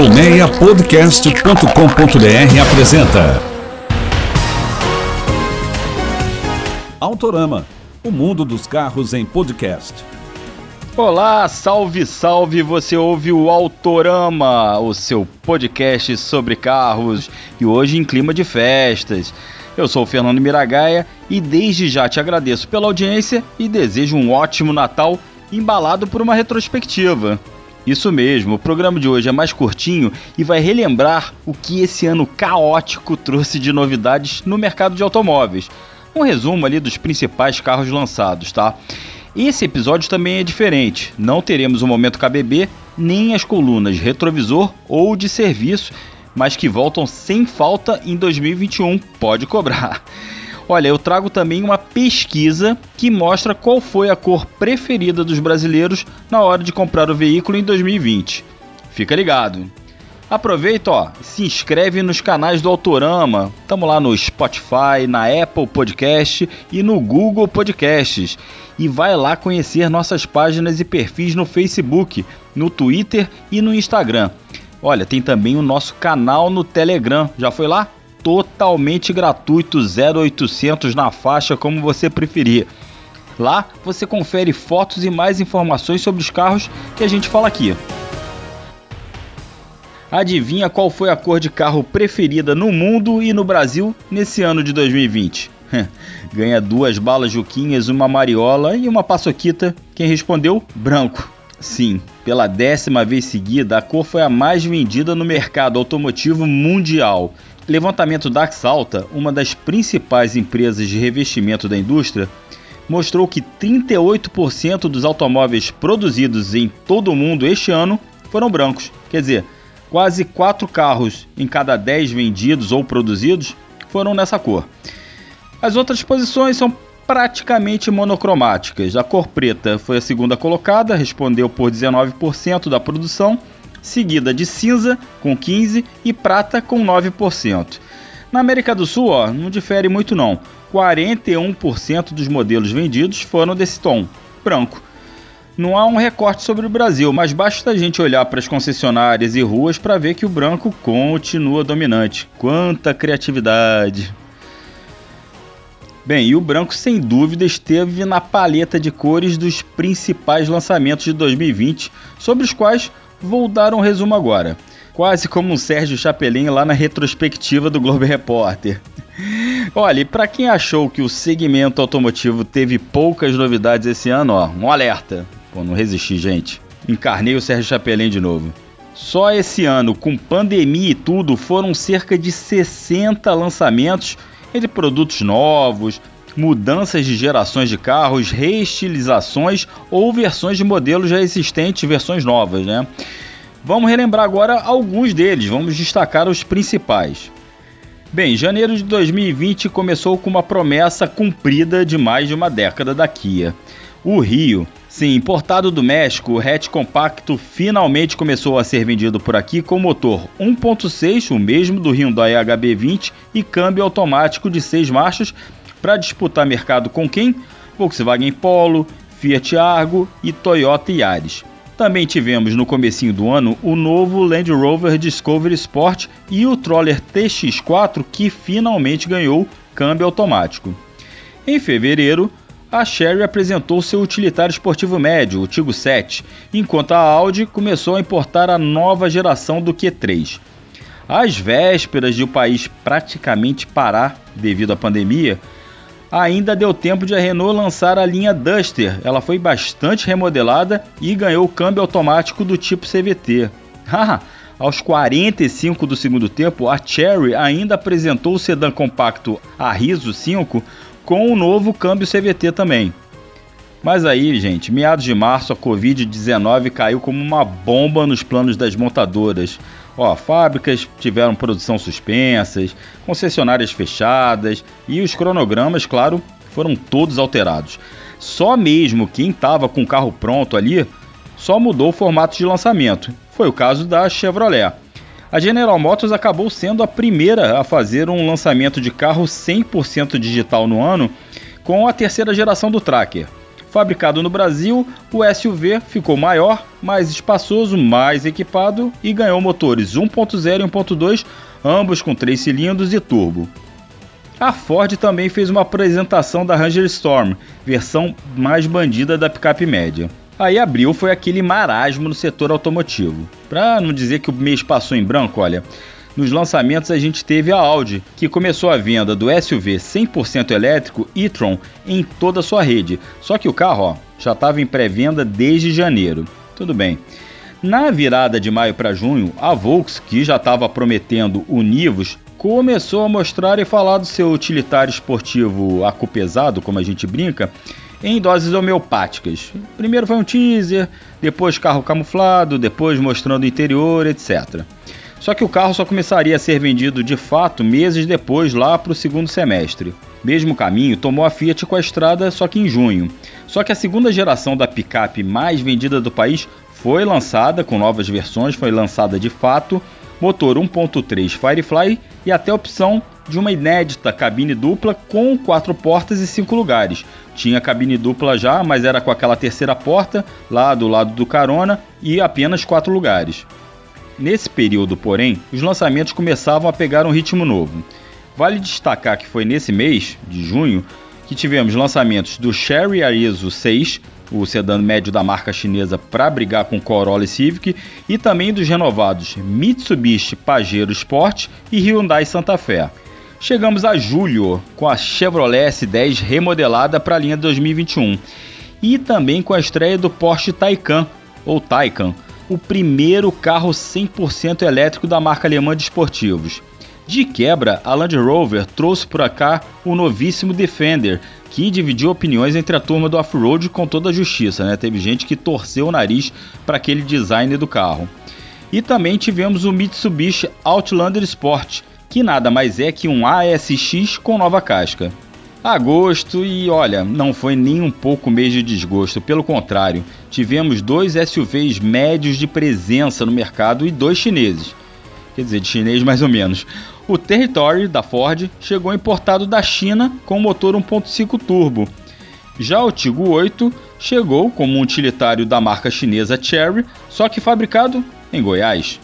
Colmeiapodcast.com.br apresenta Autorama, o mundo dos carros em podcast. Olá, salve, salve! Você ouve o Autorama, o seu podcast sobre carros e hoje em clima de festas. Eu sou o Fernando Miragaia e desde já te agradeço pela audiência e desejo um ótimo Natal embalado por uma retrospectiva. Isso mesmo, o programa de hoje é mais curtinho e vai relembrar o que esse ano caótico trouxe de novidades no mercado de automóveis. Um resumo ali dos principais carros lançados, tá? Esse episódio também é diferente. Não teremos o momento KBB nem as colunas retrovisor ou de serviço, mas que voltam sem falta em 2021. Pode cobrar. Olha, eu trago também uma pesquisa que mostra qual foi a cor preferida dos brasileiros na hora de comprar o veículo em 2020. Fica ligado. Aproveita, ó, se inscreve nos canais do Autorama. Tamo lá no Spotify, na Apple Podcast e no Google Podcasts. E vai lá conhecer nossas páginas e perfis no Facebook, no Twitter e no Instagram. Olha, tem também o nosso canal no Telegram. Já foi lá? Totalmente gratuito 0800 na faixa, como você preferir. Lá você confere fotos e mais informações sobre os carros que a gente fala aqui. Adivinha qual foi a cor de carro preferida no mundo e no Brasil nesse ano de 2020? Ganha duas balas juquinhas, uma mariola e uma paçoquita. Quem respondeu? Branco. Sim, pela décima vez seguida, a cor foi a mais vendida no mercado automotivo mundial Levantamento da Axalta, uma das principais empresas de revestimento da indústria, mostrou que 38% dos automóveis produzidos em todo o mundo este ano foram brancos. Quer dizer, quase 4 carros em cada 10 vendidos ou produzidos foram nessa cor. As outras posições são praticamente monocromáticas. A cor preta foi a segunda colocada, respondeu por 19% da produção seguida de cinza com 15 e prata com 9%. Na América do Sul, ó, não difere muito não. 41% dos modelos vendidos foram desse tom, branco. Não há um recorte sobre o Brasil, mas basta a gente olhar para as concessionárias e ruas para ver que o branco continua dominante. Quanta criatividade! Bem, e o branco sem dúvida esteve na paleta de cores dos principais lançamentos de 2020, sobre os quais Vou dar um resumo agora. Quase como um Sérgio Chapelin lá na retrospectiva do Globo Repórter. Olha, para quem achou que o segmento automotivo teve poucas novidades esse ano, ó, um alerta. Pô, não resisti, gente. Encarnei o Sérgio Chapelin de novo. Só esse ano, com pandemia e tudo, foram cerca de 60 lançamentos entre produtos novos, mudanças de gerações de carros, reestilizações ou versões de modelos já existentes, versões novas, né? Vamos relembrar agora alguns deles, vamos destacar os principais. Bem, janeiro de 2020 começou com uma promessa cumprida de mais de uma década da Kia. O Rio, sim, importado do México, o hatch compacto finalmente começou a ser vendido por aqui com motor 1.6, o mesmo do Hyundai HB20 e câmbio automático de 6 marchas para disputar mercado com quem? Volkswagen Polo, Fiat Argo e Toyota Yaris. Também tivemos no comecinho do ano o novo Land Rover Discovery Sport e o Troller TX4 que finalmente ganhou câmbio automático. Em fevereiro, a Chery apresentou seu utilitário esportivo médio, o Tigo 7, enquanto a Audi começou a importar a nova geração do Q3. Às vésperas de o país praticamente parar devido à pandemia, ainda deu tempo de a Renault lançar a linha Duster. Ela foi bastante remodelada e ganhou o câmbio automático do tipo CVT. Aos 45 do segundo tempo, a Cherry ainda apresentou o sedã compacto Arriso 5 com o novo câmbio CVT também. Mas aí, gente, meados de março a Covid-19 caiu como uma bomba nos planos das montadoras. Ó, fábricas tiveram produção suspensas, concessionárias fechadas e os cronogramas, claro, foram todos alterados. Só mesmo quem estava com o carro pronto ali só mudou o formato de lançamento. Foi o caso da Chevrolet. A General Motors acabou sendo a primeira a fazer um lançamento de carro 100% digital no ano com a terceira geração do Tracker. Fabricado no Brasil, o SUV ficou maior, mais espaçoso, mais equipado e ganhou motores 1.0 e 1.2, ambos com 3 cilindros e turbo. A Ford também fez uma apresentação da Ranger Storm, versão mais bandida da picape média. Aí abril foi aquele marasmo no setor automotivo. Para não dizer que o mês passou em branco, olha, nos lançamentos a gente teve a Audi, que começou a venda do SUV 100% elétrico e-tron em toda a sua rede. Só que o carro ó, já estava em pré-venda desde janeiro. Tudo bem. Na virada de maio para junho, a Volks, que já estava prometendo o Nivus, começou a mostrar e falar do seu utilitário esportivo acupesado, como a gente brinca, em doses homeopáticas. Primeiro foi um teaser, depois carro camuflado, depois mostrando o interior, etc. Só que o carro só começaria a ser vendido de fato meses depois, lá para o segundo semestre. Mesmo caminho tomou a Fiat com a estrada, só que em junho. Só que a segunda geração da picape mais vendida do país foi lançada com novas versões, foi lançada de fato, motor 1.3 Firefly e até a opção de uma inédita cabine dupla com quatro portas e cinco lugares. Tinha cabine dupla já, mas era com aquela terceira porta lá do lado do carona e apenas quatro lugares. Nesse período, porém, os lançamentos começavam a pegar um ritmo novo. Vale destacar que foi nesse mês, de junho, que tivemos lançamentos do Chery Arizo 6, o sedã médio da marca chinesa para brigar com Corolla e Civic, e também dos renovados Mitsubishi Pajero Sport e Hyundai Santa Fe. Chegamos a julho com a Chevrolet S10 remodelada para a linha 2021 e também com a estreia do Porsche Taycan ou Taycan, o primeiro carro 100% elétrico da marca alemã de esportivos. De quebra, a Land Rover trouxe por cá o novíssimo Defender, que dividiu opiniões entre a turma do off-road com toda a justiça, né? Teve gente que torceu o nariz para aquele design do carro. E também tivemos o Mitsubishi Outlander Sport, que nada mais é que um ASX com nova casca agosto e olha, não foi nem um pouco mês de desgosto, pelo contrário, tivemos dois SUVs médios de presença no mercado e dois chineses. Quer dizer, de chinês mais ou menos. O Territory da Ford chegou importado da China com motor 1.5 turbo. Já o Tigo 8 chegou como um utilitário da marca chinesa Cherry, só que fabricado em Goiás.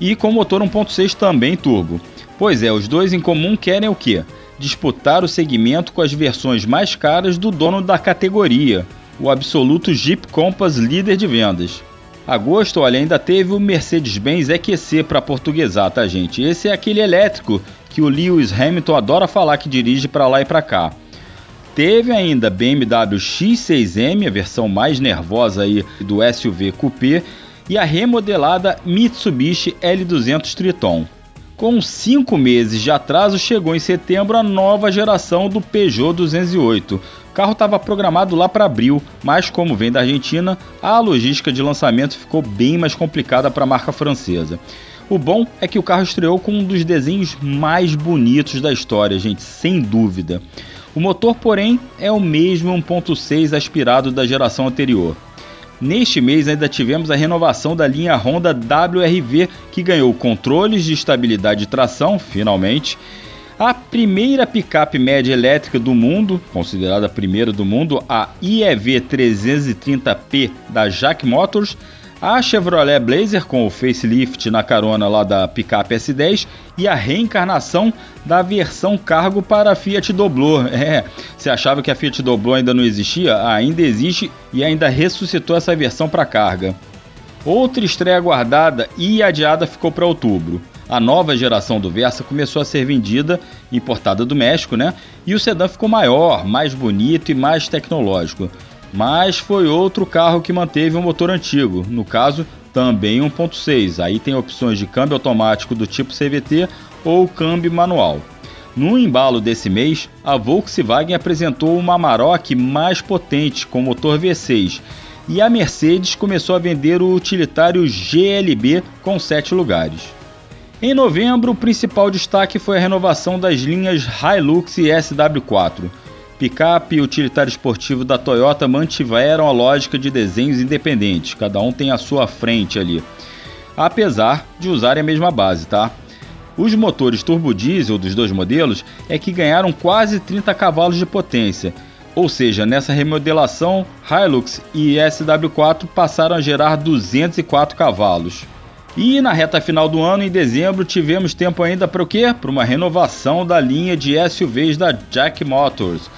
E com motor 1.6 também turbo. Pois é, os dois em comum querem o quê? Disputar o segmento com as versões mais caras do dono da categoria, o absoluto Jeep Compass líder de vendas. Agosto, olha, ainda teve o Mercedes-Benz EQC para portuguesar, tá gente? Esse é aquele elétrico que o Lewis Hamilton adora falar que dirige para lá e para cá. Teve ainda BMW X6M, a versão mais nervosa aí do SUV Coupé, e a remodelada Mitsubishi L200 Triton. Com cinco meses de atraso, chegou em setembro a nova geração do Peugeot 208. O carro estava programado lá para abril, mas como vem da Argentina, a logística de lançamento ficou bem mais complicada para a marca francesa. O bom é que o carro estreou com um dos desenhos mais bonitos da história, gente, sem dúvida. O motor, porém, é o mesmo 1.6 aspirado da geração anterior. Neste mês ainda tivemos a renovação da linha Honda WRV, que ganhou controles de estabilidade de tração, finalmente. A primeira picape média elétrica do mundo, considerada a primeira do mundo, a IEV 330P da Jack Motors, a Chevrolet Blazer com o facelift na carona lá da picape S10 e a reencarnação da versão cargo para a Fiat Doblo. É, você achava que a Fiat Doblo ainda não existia? Ainda existe e ainda ressuscitou essa versão para carga. Outra estreia aguardada e adiada ficou para outubro. A nova geração do Versa começou a ser vendida, importada do México, né? E o sedã ficou maior, mais bonito e mais tecnológico mas foi outro carro que manteve um motor antigo, no caso também 1.6. Aí tem opções de câmbio automático do tipo CVT ou câmbio manual. No embalo desse mês, a Volkswagen apresentou uma Amarok mais potente com motor V6 e a Mercedes começou a vender o utilitário GLB com 7 lugares. Em novembro, o principal destaque foi a renovação das linhas Hilux e SW4 Picape e utilitário esportivo da Toyota mantiveram a lógica de desenhos independentes, cada um tem a sua frente ali. Apesar de usarem a mesma base, tá? Os motores turbo diesel dos dois modelos é que ganharam quase 30 cavalos de potência, Ou seja, nessa remodelação, Hilux e SW4 passaram a gerar 204 cavalos. E na reta final do ano, em dezembro, tivemos tempo ainda para o quê? Para uma renovação da linha de SUVs da Jack Motors.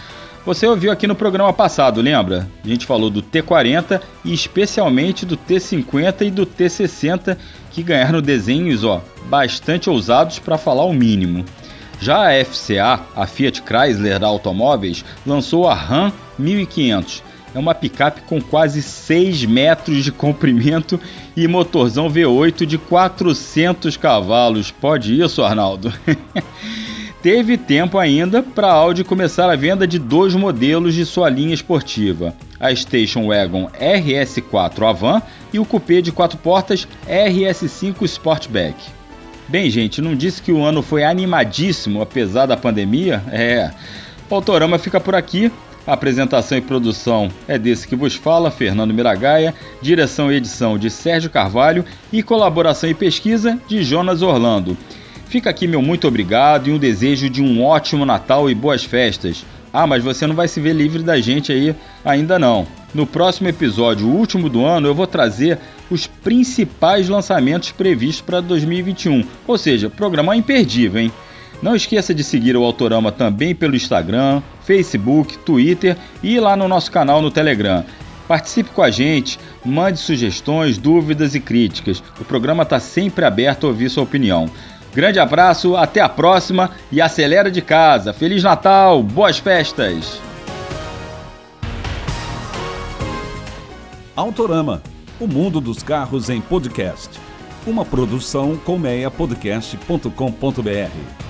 Você ouviu aqui no programa passado, lembra? A gente falou do T40 e especialmente do T50 e do T60 que ganharam desenhos ó, bastante ousados para falar o mínimo. Já a FCA, a Fiat Chrysler Automóveis, lançou a Ram 1500. É uma picape com quase 6 metros de comprimento e motorzão V8 de 400 cavalos. Pode isso, Arnaldo? Teve tempo ainda para a Audi começar a venda de dois modelos de sua linha esportiva: a Station Wagon RS4 Avant e o coupé de quatro portas RS5 Sportback. Bem, gente, não disse que o ano foi animadíssimo apesar da pandemia? É. O Autorama fica por aqui. A apresentação e produção é desse que vos fala, Fernando Miragaia, direção e edição de Sérgio Carvalho e colaboração e pesquisa de Jonas Orlando. Fica aqui meu muito obrigado e um desejo de um ótimo Natal e boas festas. Ah, mas você não vai se ver livre da gente aí ainda não. No próximo episódio, o último do ano, eu vou trazer os principais lançamentos previstos para 2021. Ou seja, programa imperdível, hein? Não esqueça de seguir o Autorama também pelo Instagram, Facebook, Twitter e lá no nosso canal no Telegram. Participe com a gente, mande sugestões, dúvidas e críticas. O programa está sempre aberto a ouvir sua opinião. Grande abraço, até a próxima e acelera de casa. Feliz Natal, boas festas! Autorama, o mundo dos carros em podcast. Uma produção colmeiapodcast.com.br.